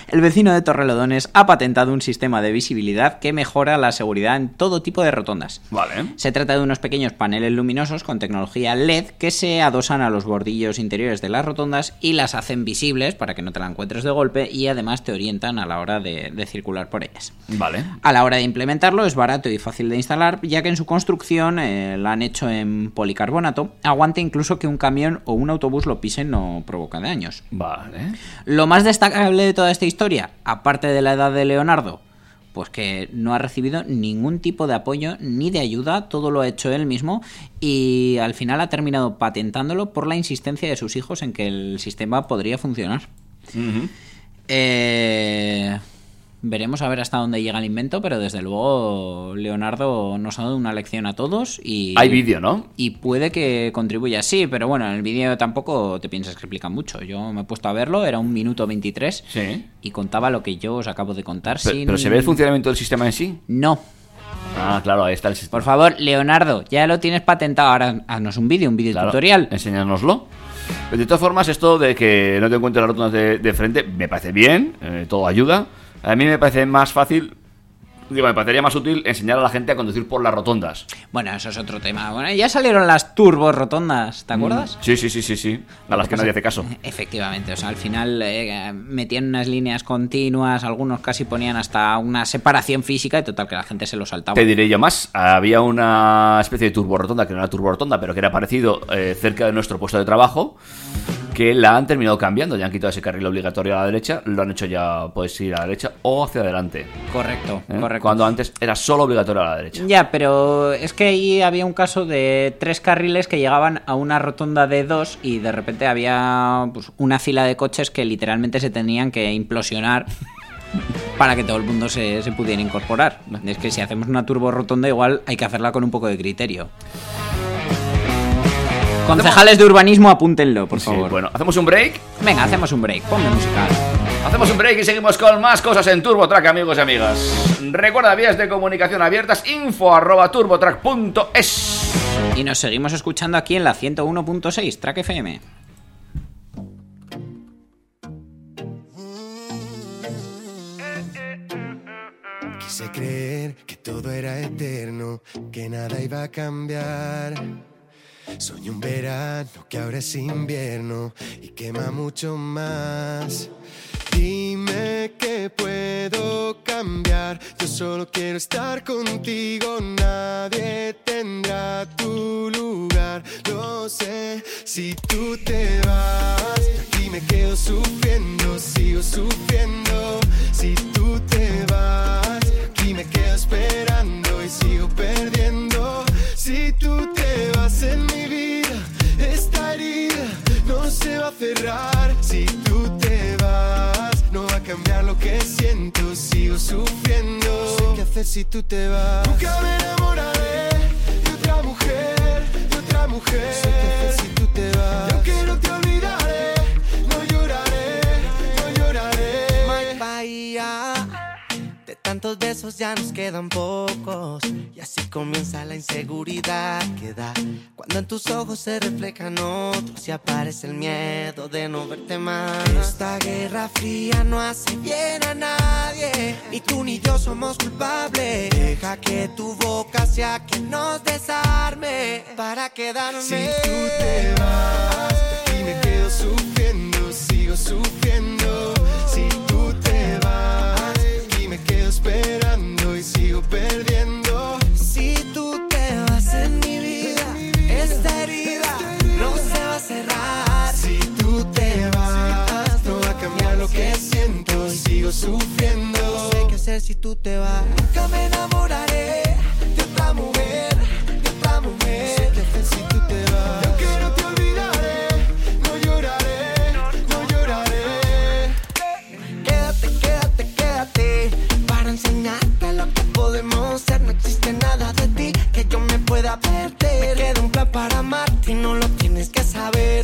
el vecino de Torrelodones ha patentado un sistema de visibilidad que mejora la seguridad en todo tipo de rotondas. Vale. Se trata de unos pequeños paneles luminosos con tecnología LED que se adosan a los bordillos interiores de las rotondas y las hacen visibles para que no te la encuentres de golpe y además te orientan a la hora de, de circular por ellas. Vale. A la hora de implementarlo es barato y fácil de instalar, ya que en su construcción eh, la han hecho en policarbonato, aguanta incluso que un camión o un autobús lo pisen no provoca daños. Vale. Lo más destacable de toda esta historia, aparte de la edad de Leonardo, pues que no ha recibido ningún tipo de apoyo ni de ayuda, todo lo ha hecho él mismo y al final ha terminado patentándolo por la insistencia de sus hijos en que el sistema podría funcionar. Eh, veremos a ver hasta dónde llega el invento, pero desde luego Leonardo nos ha dado una lección a todos y... Hay vídeo, ¿no? Y puede que contribuya, sí, pero bueno, en el vídeo tampoco te piensas que explica mucho. Yo me he puesto a verlo, era un minuto 23 Sí. y contaba lo que yo os acabo de contar Pero, sin... pero ¿se ve el funcionamiento del sistema en sí? No. Ah, claro, ahí está el sistema. Por favor, Leonardo, ya lo tienes patentado, ahora haznos un vídeo, un vídeo Claro, tutorial. Enséñanoslo. De todas formas, esto de que no te encuentres las rotondas de, de frente, me parece bien, eh, todo ayuda. A mí me parece más fácil, digo, me parecería más útil enseñar a la gente a conducir por las rotondas. Bueno, eso es otro tema. Bueno, ya salieron las turbos rotondas, ¿te acuerdas? Mm, Sí, sí, sí, sí, sí. A las que nadie hace caso. Efectivamente, o sea, al final eh, metían unas líneas continuas, algunos casi ponían hasta una separación física y total que la gente se lo saltaba. Te diré yo más, había una especie de turbo rotonda, que no era turbo rotonda, pero que era parecido eh, cerca de nuestro puesto de trabajo, que la han terminado cambiando, ya han quitado ese carril obligatorio a la derecha, lo han hecho ya, puedes ir a la derecha o hacia adelante. Correcto, ¿eh? correcto. Cuando antes era solo obligatorio a la derecha. Ya, pero es que ahí había un caso de tres carriles que llegaban a una rotonda de dos y de repente había pues, una fila de coches que literalmente se tenían que implosionar para que todo el mundo se, se pudiera incorporar. Es que si hacemos una turbo rotonda, igual hay que hacerla con un poco de criterio. Concejales de urbanismo, apúntenlo, por Sí, favor. bueno, hacemos un break. Venga, hacemos un break. Ponme música. Hacemos un break y seguimos con más cosas en TurboTrack, amigos y amigas. Recuerda vías de comunicación abiertas, info arroba turbotrack.es. Y nos seguimos escuchando aquí en la 101.6 Track FM. Quise creer que todo era eterno, que nada iba a cambiar. Soñé un verano que ahora es invierno y quema mucho más. Dime que puedo cambiar, yo solo quiero estar contigo, nadie tendrá tu lugar. Lo sé, si tú te vas, aquí me quedo sufriendo, sigo sufriendo. Si tú te vas, aquí me quedo esperando y sigo perdiendo. Si tú te vas en mi vida, esta herida no se va a cerrar. Si tú te vas, no va a cambiar lo que siento, sigo sufriendo. No sé qué hacer si tú te vas. Nunca me enamoraré de otra mujer, de otra mujer. No sé qué hacer si tú te vas. Y aunque no te olvidaré, tantos besos ya nos quedan pocos. Y así comienza la inseguridad que da. Cuando en tus ojos se reflejan otros y aparece el miedo de no verte más. Esta guerra fría no hace bien a nadie. Ni tú ni yo somos culpables. Deja que tu boca sea quien nos desarme para quedarme. Si tú te vas, aquí me quedo sufriendo, sigo sufriendo. Perdiendo. Si tú te vas en mi vida, esta herida no se va a cerrar. Si tú te vas, no va a cambiar lo que siento, sigo sufriendo. No sé qué hacer si tú te vas. Nunca me enamoraré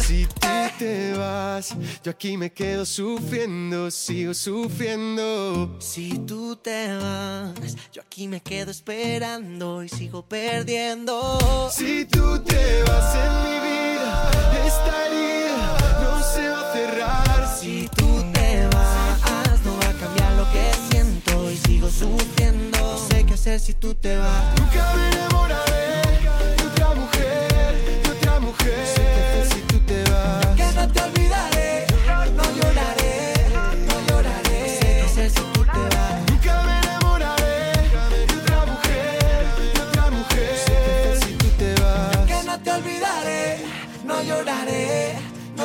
Si tú te vas, yo aquí me quedo sufriendo, sigo sufriendo. Si tú te vas, yo aquí me quedo esperando y sigo perdiendo. Si tú te vas en mi vida, esta herida no se va a cerrar. Si tú te vas, no va a cambiar lo que siento y sigo sufriendo. No sé qué hacer si tú te vas. Nunca me enamoraré de otra mujer, de otra mujer. No sé qué hacer si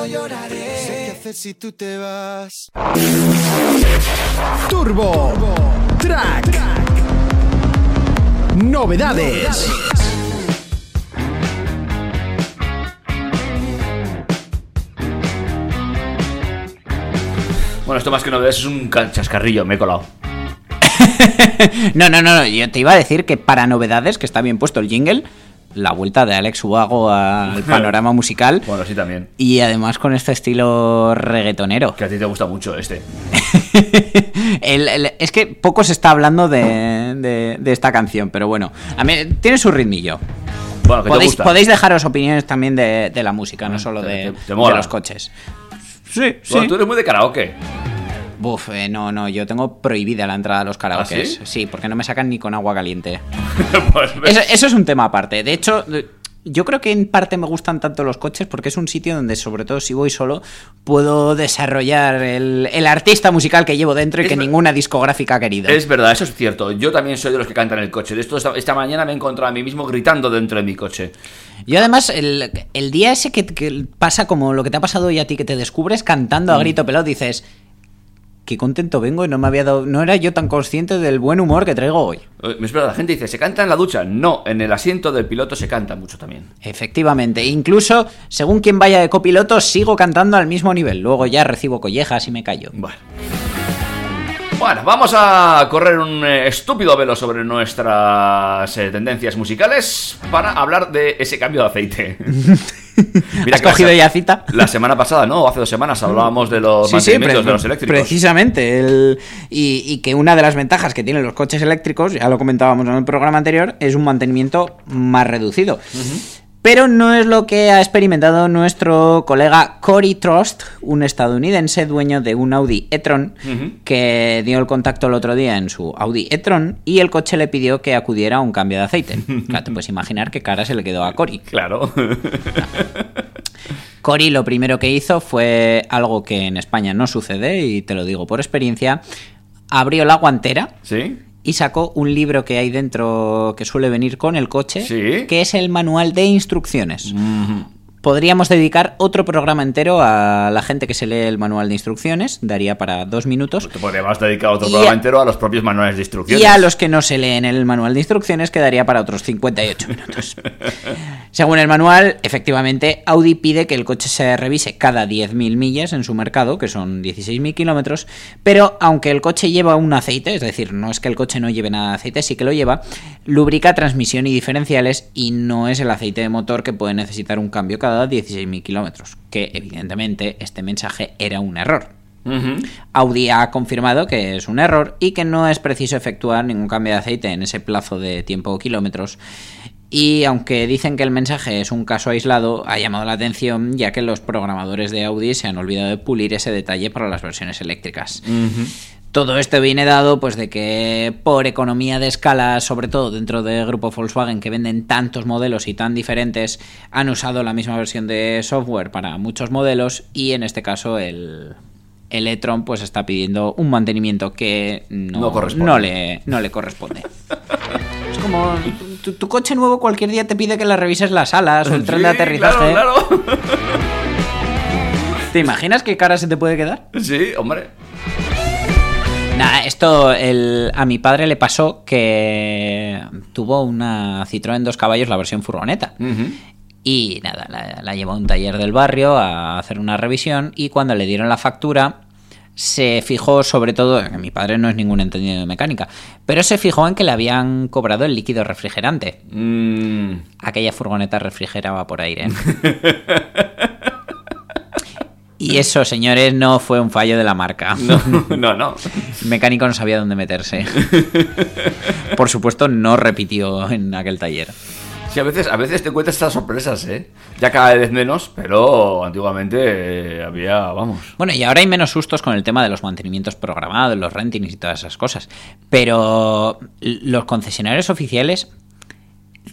no No sé qué lloraré. hacer si tú te vas. Turbo, Track. Novedades. Bueno, esto más que novedades es un ca- chascarrillo, me he colado. No, no, no, no, yo te iba a decir que para novedades, que está bien puesto el jingle, la vuelta de Alex Ubago al panorama musical Bueno, sí también. y además con este estilo reggaetonero. Que a ti te gusta mucho este. El- el- es que poco se está hablando de, de- de esta canción, pero bueno, a mí te su ritmillo. Bueno, que te Podéis, gusta. podéis dejaros opiniones también de, de la música, no Ah, solo te- de, te- te los coches. Sí, sí. Tú eres muy de karaoke. Buf, eh, no, no, yo tengo prohibida la entrada a los karaokes. ¿Ah, sí? sí? porque no me sacan ni con agua caliente. Pues. Eso, eso es un tema aparte. De hecho, yo creo que en parte me gustan tanto los coches porque es un sitio donde, sobre todo si voy solo, puedo desarrollar el, el artista musical que llevo dentro y Es que ninguna discográfica ha querido. Es verdad, eso es cierto. Yo también soy de los que cantan en el coche. De esto esta, esta mañana me he encontrado a mí mismo gritando dentro de mi coche. Yo además, el, el día ese que, que pasa como lo que te ha pasado hoy a ti, que te descubres cantando Mm. a grito pelado, dices, qué contento vengo y no me había dado, no era yo tan consciente del buen humor que traigo hoy. Eh, Es verdad, la gente dice, ¿se canta en la ducha? No, en el asiento del piloto se canta mucho también. Efectivamente, incluso según quien vaya de copiloto, sigo cantando al mismo nivel. Luego ya recibo collejas y me callo. Bueno. Bueno, vamos a correr un eh, estúpido velo sobre nuestras eh, tendencias musicales para hablar de ese cambio de aceite. ¿Has que la cogido se- ya cita? La semana pasada, ¿no? Hace dos semanas hablábamos de los Sí, mantenimientos de los eléctricos. Precisamente. el- y, y que una de las ventajas que tienen los coches eléctricos, ya lo comentábamos en el programa anterior, es un mantenimiento más reducido. Pero no es lo que ha experimentado nuestro colega Cory Trust, un estadounidense dueño de un Audi e-tron, que dio el contacto el otro día en su Audi e-tron y el coche le pidió que acudiera a un cambio de aceite. Claro, te puedes imaginar qué cara se le quedó a Cory. Claro. Cory lo primero que hizo fue algo que en España no sucede, y te lo digo por experiencia, abrió la guantera ¿Sí? Y sacó un libro que hay dentro que suele venir con el coche, Sí. que es el manual de instrucciones. Podríamos dedicar otro programa entero a la gente que se lee el manual de instrucciones, daría para dos minutos. Te podríamos dedicar otro Y programa a- entero a los propios manuales de instrucciones. Y a los que no se leen el manual de instrucciones quedaría para otros 58 minutos. Según el manual, efectivamente, Audi pide que el coche se revise cada 10.000 millas en su mercado, que son 16.000 kilómetros, pero aunque el coche lleva un aceite, es decir, no es que el coche no lleve nada de aceite, sí que lo lleva, lubrica transmisión y diferenciales y no es el aceite de motor que puede necesitar un cambio cada 16.000 kilómetros, que evidentemente este mensaje era un error. Audi ha confirmado que es un error y que no es preciso efectuar ningún cambio de aceite en ese plazo de tiempo o kilómetros. Y aunque dicen que el mensaje es un caso aislado, ha llamado la atención ya que los programadores de Audi se han olvidado de pulir ese detalle para las versiones eléctricas. Todo esto viene dado pues de que por economía de escala, sobre todo dentro del grupo Volkswagen que venden tantos modelos y tan diferentes, han usado la misma versión de software para muchos modelos y en este caso el, el e-tron pues está pidiendo un mantenimiento que no, No corresponde. no le, no le corresponde. Es como tu, tu coche nuevo cualquier día te pide que le revises las alas o el tren de Sí, aterrizaje. Claro, claro. ¿Te imaginas qué cara se te puede quedar? Sí, hombre. Nada, esto el- a mi padre le pasó que tuvo una Citroën dos caballos, la versión furgoneta. Y nada, la, la llevó a un taller del barrio a hacer una revisión y cuando le dieron la factura se fijó sobre todo, mi padre no es ningún entendido de mecánica, pero se fijó en que le habían cobrado el líquido refrigerante. Mm. Aquella furgoneta refrigeraba por aire. Y eso, señores, no fue un fallo de la marca. No, no, no. El mecánico no sabía dónde meterse. Por supuesto, no repitió en aquel taller. Sí, a veces, a veces te encuentras estas sorpresas, ¿eh? Ya cada vez menos, pero antiguamente eh, había, vamos. Bueno, y ahora hay menos sustos con el tema de los mantenimientos programados, los rentings y todas esas cosas. Pero los concesionarios oficiales,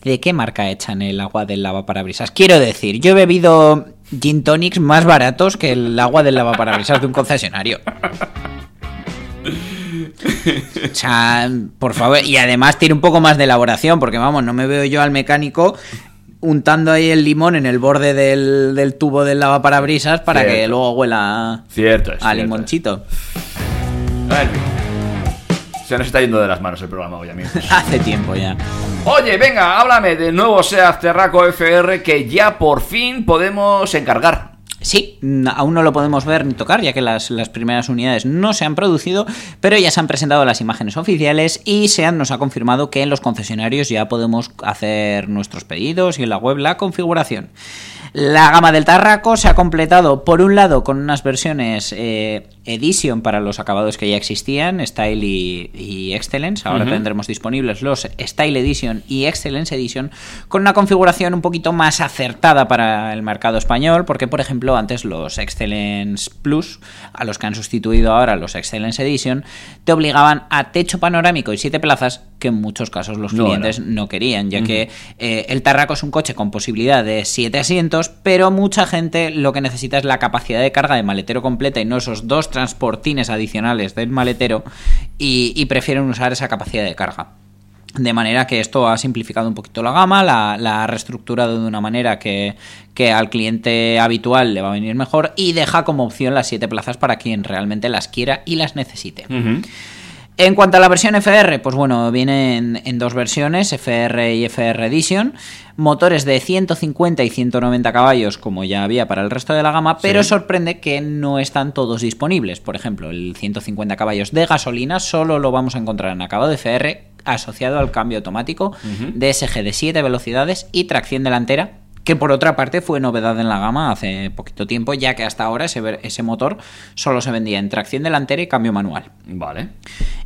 ¿de qué marca echan el agua del lavaparabrisas? Quiero decir, yo he bebido gin tonics más baratos que el agua del lavaparabrisas de un concesionario. O sea, por favor, y además tiene un poco más de elaboración, porque vamos, no me veo yo al mecánico untando ahí el limón en el borde del, del tubo del lavaparabrisas para que luego huela Cierto, a cierto. limonchito. Bueno, se nos está yendo de las manos el programa hoy, amigos. Hace tiempo ya. Oye, venga, háblame del nuevo SEAT Terraco FR que ya por fin podemos encargar. Sí, n- aún no lo podemos ver ni tocar, ya que las, las primeras unidades no se han producido, pero ya se han presentado las imágenes oficiales y SEAT nos ha confirmado que en los concesionarios ya podemos hacer nuestros pedidos y en la web la configuración. La gama del Tarraco se ha completado, por un lado, con unas versiones eh, Edition para los acabados que ya existían, Style y, y Excellence. Ahora tendremos disponibles los Style Edition y Excellence Edition con una configuración un poquito más acertada para el mercado español, porque, por ejemplo, antes los Excellence Plus, a los que han sustituido ahora los Excellence Edition, te obligaban a techo panorámico y siete plazas que en muchos casos los No, clientes no. no querían, ya que eh, el Tarraco es un coche con posibilidad de 7 asientos, pero mucha gente lo que necesita es la capacidad de carga de maletero completa y no esos dos transportines adicionales del maletero y, prefieren usar esa capacidad de carga. De manera que esto ha simplificado un poquito la gama, la, ha reestructurado de una manera que, que al cliente habitual le va a venir mejor y deja como opción las 7 plazas para quien realmente las quiera y las necesite. En cuanto a la versión FR, pues bueno, viene en, en dos versiones, FR y FR Edition, motores de 150 y 190 caballos como ya había para el resto de la gama, pero Sí. sorprende que no están todos disponibles. Por ejemplo, el 150 caballos de gasolina solo lo vamos a encontrar en acabado de FR asociado al cambio automático DSG de 7 velocidades y tracción delantera, que por otra parte fue novedad en la gama hace poquito tiempo, ya que hasta ahora ese, motor solo se vendía en tracción delantera y cambio manual. Vale.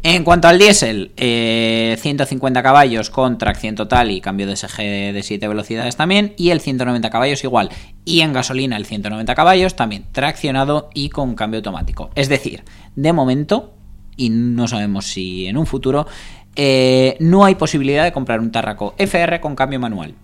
En cuanto al diésel, eh, 150 caballos con tracción total y cambio de SG de 7 velocidades también, y el 190 caballos igual. Y en gasolina el 190 caballos también traccionado y con cambio automático. Es decir, de momento, y no sabemos si en un futuro, eh, no hay posibilidad de comprar un Tarraco FR con cambio manual.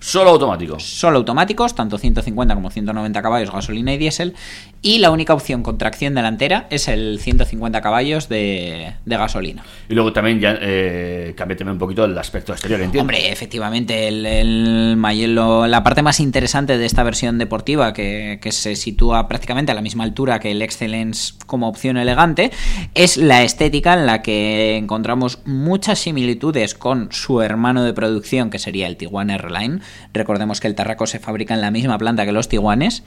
Solo automático. Solo automáticos, tanto 150 como 190 caballos, gasolina y diésel. Y la única opción con tracción delantera es el 150 caballos de, de gasolina. Y luego también ya eh, cambia también un poquito el aspecto exterior, entiendo. Hombre, efectivamente, el, el Mayelo- la parte más interesante de esta versión deportiva, que, que se sitúa prácticamente a la misma altura que el Excellence como opción elegante, es la estética en la que encontramos muchas similitudes con su hermano de producción, que sería el Tiguan R-Line. Recordemos que el Tarraco se fabrica en la misma planta que los Tiguanes.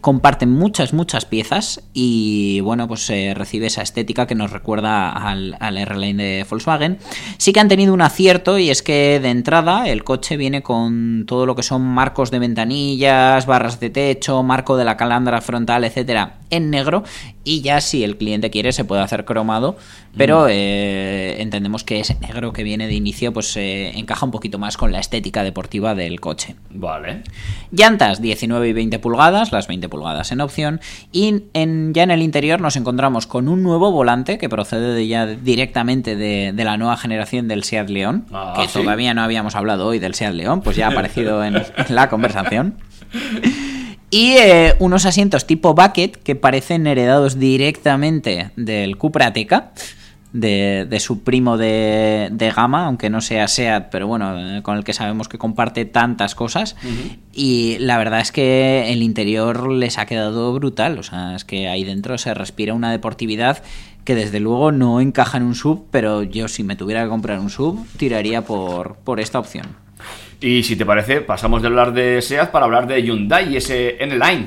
Comparten muchas, muchas piezas y, bueno, pues eh, recibe esa estética que nos recuerda al, al R-Line de Volkswagen. Sí que han tenido un acierto y es que de entrada el coche viene con todo lo que son marcos de ventanillas, barras de techo, marco de la calandra frontal, etcétera, en negro y ya si el cliente quiere se puede hacer cromado, pero eh, entendemos que ese negro que viene de inicio pues eh, encaja un poquito más con la estética deportiva del coche. Vale. Llantas 19 y 20 pulgadas, las 20 pulgadas en opción. Y en, ya en el interior nos encontramos con un nuevo volante que procede de ya directamente de, de la nueva generación del Seat León. Ah, que ¿sí? todavía no habíamos hablado hoy del Seat León, pues ya ha aparecido en, en la conversación. Y eh, unos asientos tipo bucket que parecen heredados directamente del Cupra Ateca. De, de su primo de, de gama, aunque no sea SEAT, pero bueno, eh, con el que sabemos que comparte tantas cosas. Y la verdad es que el interior les ha quedado brutal. O sea, es que ahí dentro se respira una deportividad que desde luego no encaja en un sub, pero yo si me tuviera que comprar un sub, tiraría por, por esta opción. Y si te parece, pasamos de hablar de SEAT para hablar de Hyundai y ese N-Line.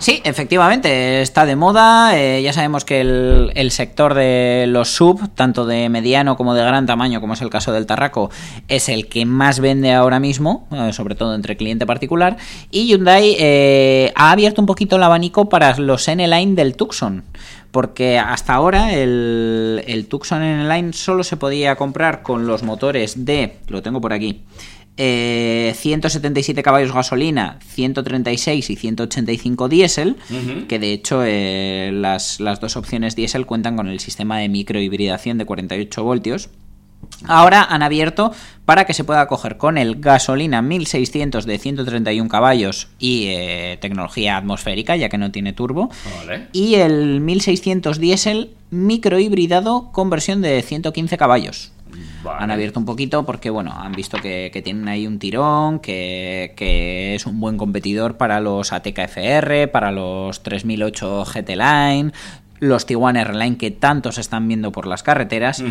Sí, efectivamente, está de moda. eh, ya sabemos que el, sector de los sub, tanto de mediano como de gran tamaño, como es el caso del Tarraco, es el que más vende ahora mismo, eh, sobre todo entre cliente particular. Y Hyundai eh, ha abierto un poquito el abanico para los N-Line del Tucson. Porque hasta ahora el, el Tucson N-Line solo se podía comprar con los motores de, lo tengo por aquí, eh, 177 caballos gasolina, 136 y 185 diésel, que de hecho eh, las, las dos opciones diésel cuentan con el sistema de microhibridación de 48 voltios. Ahora han abierto para que se pueda coger con el gasolina 1600 de 131 caballos y eh, tecnología atmosférica, ya que no tiene turbo, Vale. y el 1600 diésel microhibridado con versión de 115 caballos. Vale. Han abierto un poquito porque, bueno, han visto que, que tienen ahí un tirón, que, que es un buen competidor para los ATK FR, para los 3008 GT Line, los Tiguan R-Line que tanto se están viendo por las carreteras.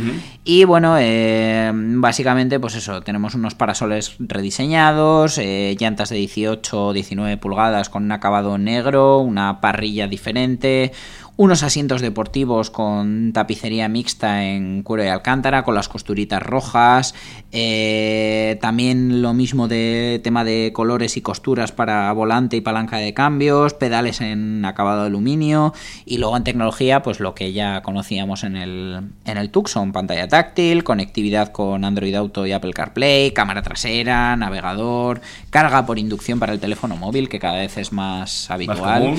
Y bueno, eh, básicamente, pues eso, tenemos unos parasoles rediseñados, eh, llantas de 18 o 19 pulgadas con un acabado negro, una parrilla diferente, unos asientos deportivos con tapicería mixta en cuero de alcántara, con las costuritas rojas, eh, también lo mismo de tema de colores y costuras para volante y palanca de cambios, pedales en acabado de aluminio y luego en tecnología pues lo que ya conocíamos en el, en el Tucson, pantalla táctil, conectividad con Android Auto y Apple CarPlay, cámara trasera, navegador, carga por inducción para el teléfono móvil que cada vez es más habitual.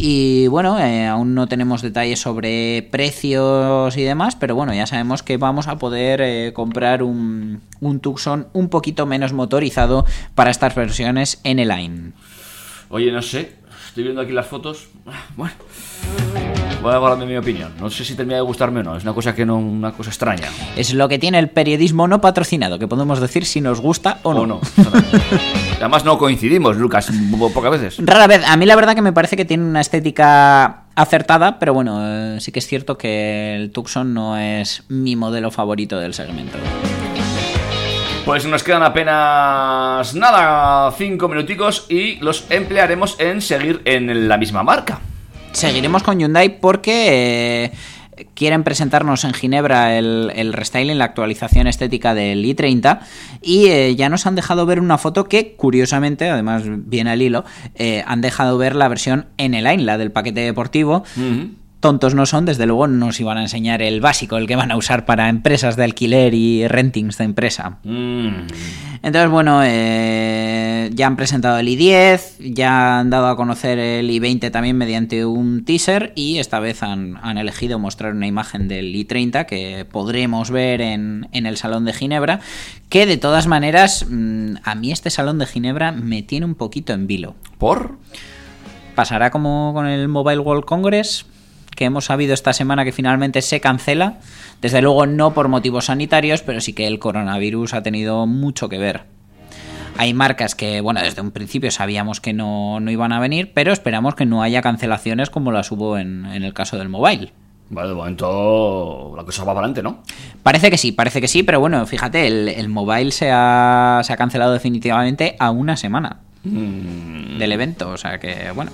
Y bueno, eh, aún no tenemos detalles sobre precios y demás, pero bueno, ya sabemos que vamos a poder eh, comprar un, un Tucson un poquito menos motorizado para estas versiones en el line. Oye, no sé. Estoy viendo aquí las fotos. Bueno. Voy a guardarme mi opinión. No sé si termina de gustarme o no. Es una cosa que no, una cosa extraña. Es lo que tiene el periodismo no patrocinado, que podemos decir si nos gusta o no. O no. Además no coincidimos, Lucas, po- pocas veces. Rara vez, a mí la verdad que me parece que tiene una estética acertada, pero bueno, eh, sí que es cierto que el Tucson no es mi modelo favorito del segmento. Pues nos quedan apenas nada, cinco minuticos y los emplearemos en seguir en la misma marca. Seguiremos con Hyundai porque eh, quieren presentarnos en Ginebra el, el restyling, la actualización estética del i30 y eh, ya nos han dejado ver una foto que curiosamente, además viene al hilo, eh, han dejado ver la versión N-Line, la del paquete deportivo. Tontos no son, desde luego nos iban a enseñar el básico, el que van a usar para empresas de alquiler y rentings de empresa. Mm. Entonces, bueno, eh, ya han presentado el i10, ya han dado a conocer el i20 también mediante un teaser y esta vez han, han elegido mostrar una imagen del i30 que podremos ver en, en el Salón de Ginebra, que de todas maneras mm, a mí este Salón de Ginebra me tiene un poquito en vilo. ¿Por? Pasará como con el Mobile World Congress que hemos sabido esta semana que finalmente se cancela. Desde luego no por motivos sanitarios, pero sí que el coronavirus ha tenido mucho que ver. Hay marcas que, bueno, desde un principio sabíamos que no, no iban a venir, pero esperamos que no haya cancelaciones como las hubo en, en el caso del mobile. Vale, de momento la cosa va para adelante, ¿no? Parece que sí, parece que sí, pero bueno, fíjate, el, el mobile se ha, se ha cancelado definitivamente a una semana Mm. del evento, o sea que, bueno.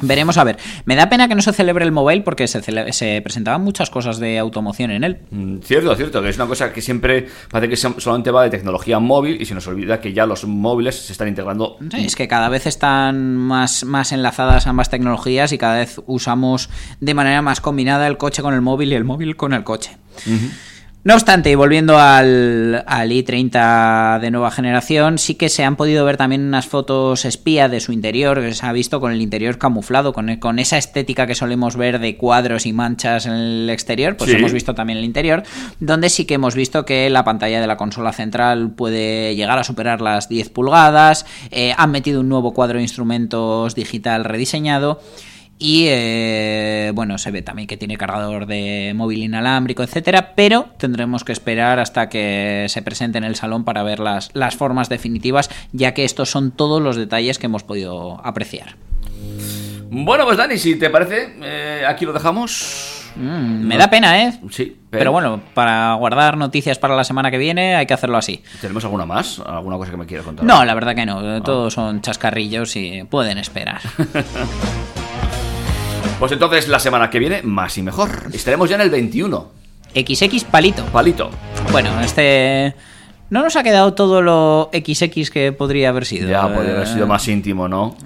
Veremos a ver. Me da pena que no se celebre el mobile porque se, se presentaban muchas cosas de automoción en él. Mm, Cierto, cierto, que es una cosa que siempre parece que so- solamente va de tecnología móvil y se nos olvida que ya los móviles se están integrando. Sí, es que cada vez están más, más enlazadas ambas tecnologías y cada vez usamos de manera más combinada el coche con el móvil y el móvil con el coche. No obstante, y volviendo al, al i30 de nueva generación, sí que se han podido ver también unas fotos espía de su interior, que se ha visto con el interior camuflado, con, con esa estética que solemos ver de cuadros y manchas en el exterior, pues Sí. hemos visto también el interior, donde sí que hemos visto que la pantalla de la consola central puede llegar a superar las 10 pulgadas, eh, han metido un nuevo cuadro de instrumentos digital rediseñado. Y eh, bueno, se ve también que tiene cargador de móvil inalámbrico, etcétera, pero tendremos que esperar hasta que se presente en el salón para ver las, las formas definitivas, ya que estos son todos los detalles que hemos podido apreciar. Bueno, pues Dani, si te parece, eh, aquí lo dejamos. Mm, me da pena, ¿eh? Sí, Pero bueno, para guardar noticias para la semana que viene hay que hacerlo así. ¿Tenemos alguna más? ¿Alguna cosa que me quieras contar? No, la verdad que no. Todos son chascarrillos y pueden esperar. Pues entonces la semana que viene, más y mejor. Estaremos ya en el 21. XX palito. Palito. Bueno, este. No nos ha quedado todo lo XX que podría haber sido. Ya podría haber sido más íntimo, ¿no?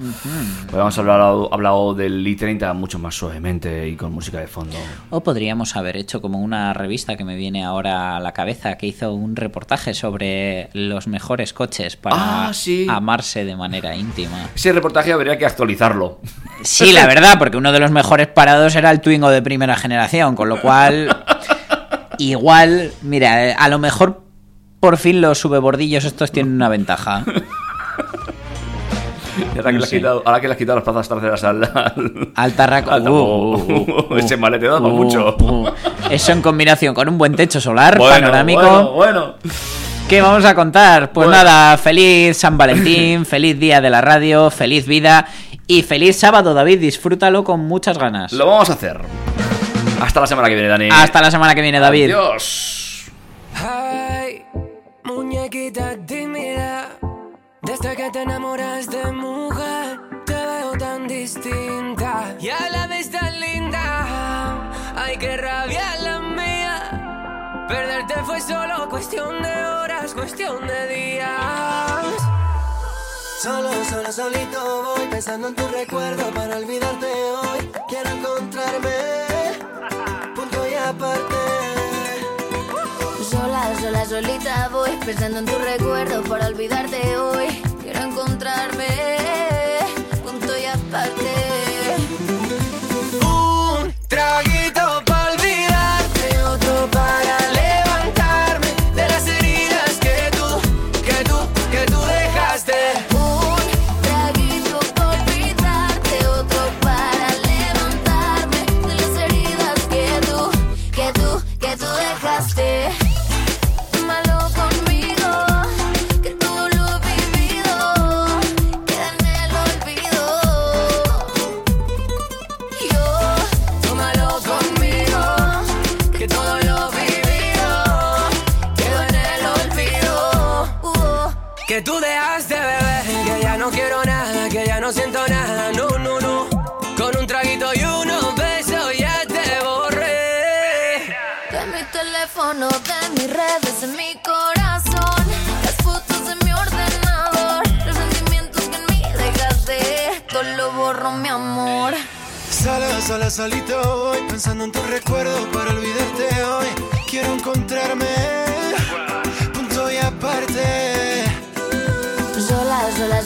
Podríamos haber hablado, hablado del i30 mucho más suavemente y con música de fondo. O podríamos haber hecho como una revista que me viene ahora a la cabeza que hizo un reportaje sobre los mejores coches para Ah, sí. amarse de manera íntima. Ese reportaje habría que actualizarlo. Sí, la verdad, porque uno de los mejores parados era el Twingo de primera generación, con lo cual igual, mira, a lo mejor por fin los subebordillos estos tienen una ventaja. Ahora, que le has Sí. quitado, ahora que le has quitado las plazas traseras al... al... Al tarraco. al- Uh, uh, uh, ese malete da para uh, mucho. uh. Eso en combinación con un buen techo solar Bueno, panorámico. bueno, bueno. ¿Qué vamos a contar? Pues Bueno. nada, feliz San Valentín, feliz día de la radio, feliz vida y feliz sábado, David. Disfrútalo con muchas ganas. Lo vamos a hacer. Hasta la semana que viene, Dani. Hasta la semana que viene, David. Adiós. Muñequita tímida, desde que te enamoras de mujer, te veo tan distinta y a la vez tan linda. Ay, qué rabia la mía, perderte fue solo cuestión de horas, cuestión de días. Solo, solo, solito voy pensando en tu recuerdo para olvidarte hoy. Quiero encontrarme, Sola, solita voy pensando en tu recuerdo para olvidarte hoy. Quiero encontrarme, punto y aparte. Un traguito no siento nada, no, no, no. Con un traguito y unos besos ya te borré. De mi teléfono, de mis redes, en mi corazón. Las fotos de mi ordenador. Los sentimientos que en mí dejaste. Todo lo borro, mi amor. Sola, sola, solito voy pensando en tu recuerdo para olvidarte hoy. Quiero encontrarme,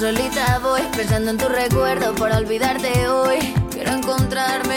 solita voy pensando en tu recuerdo para olvidarte hoy. Quiero encontrarme,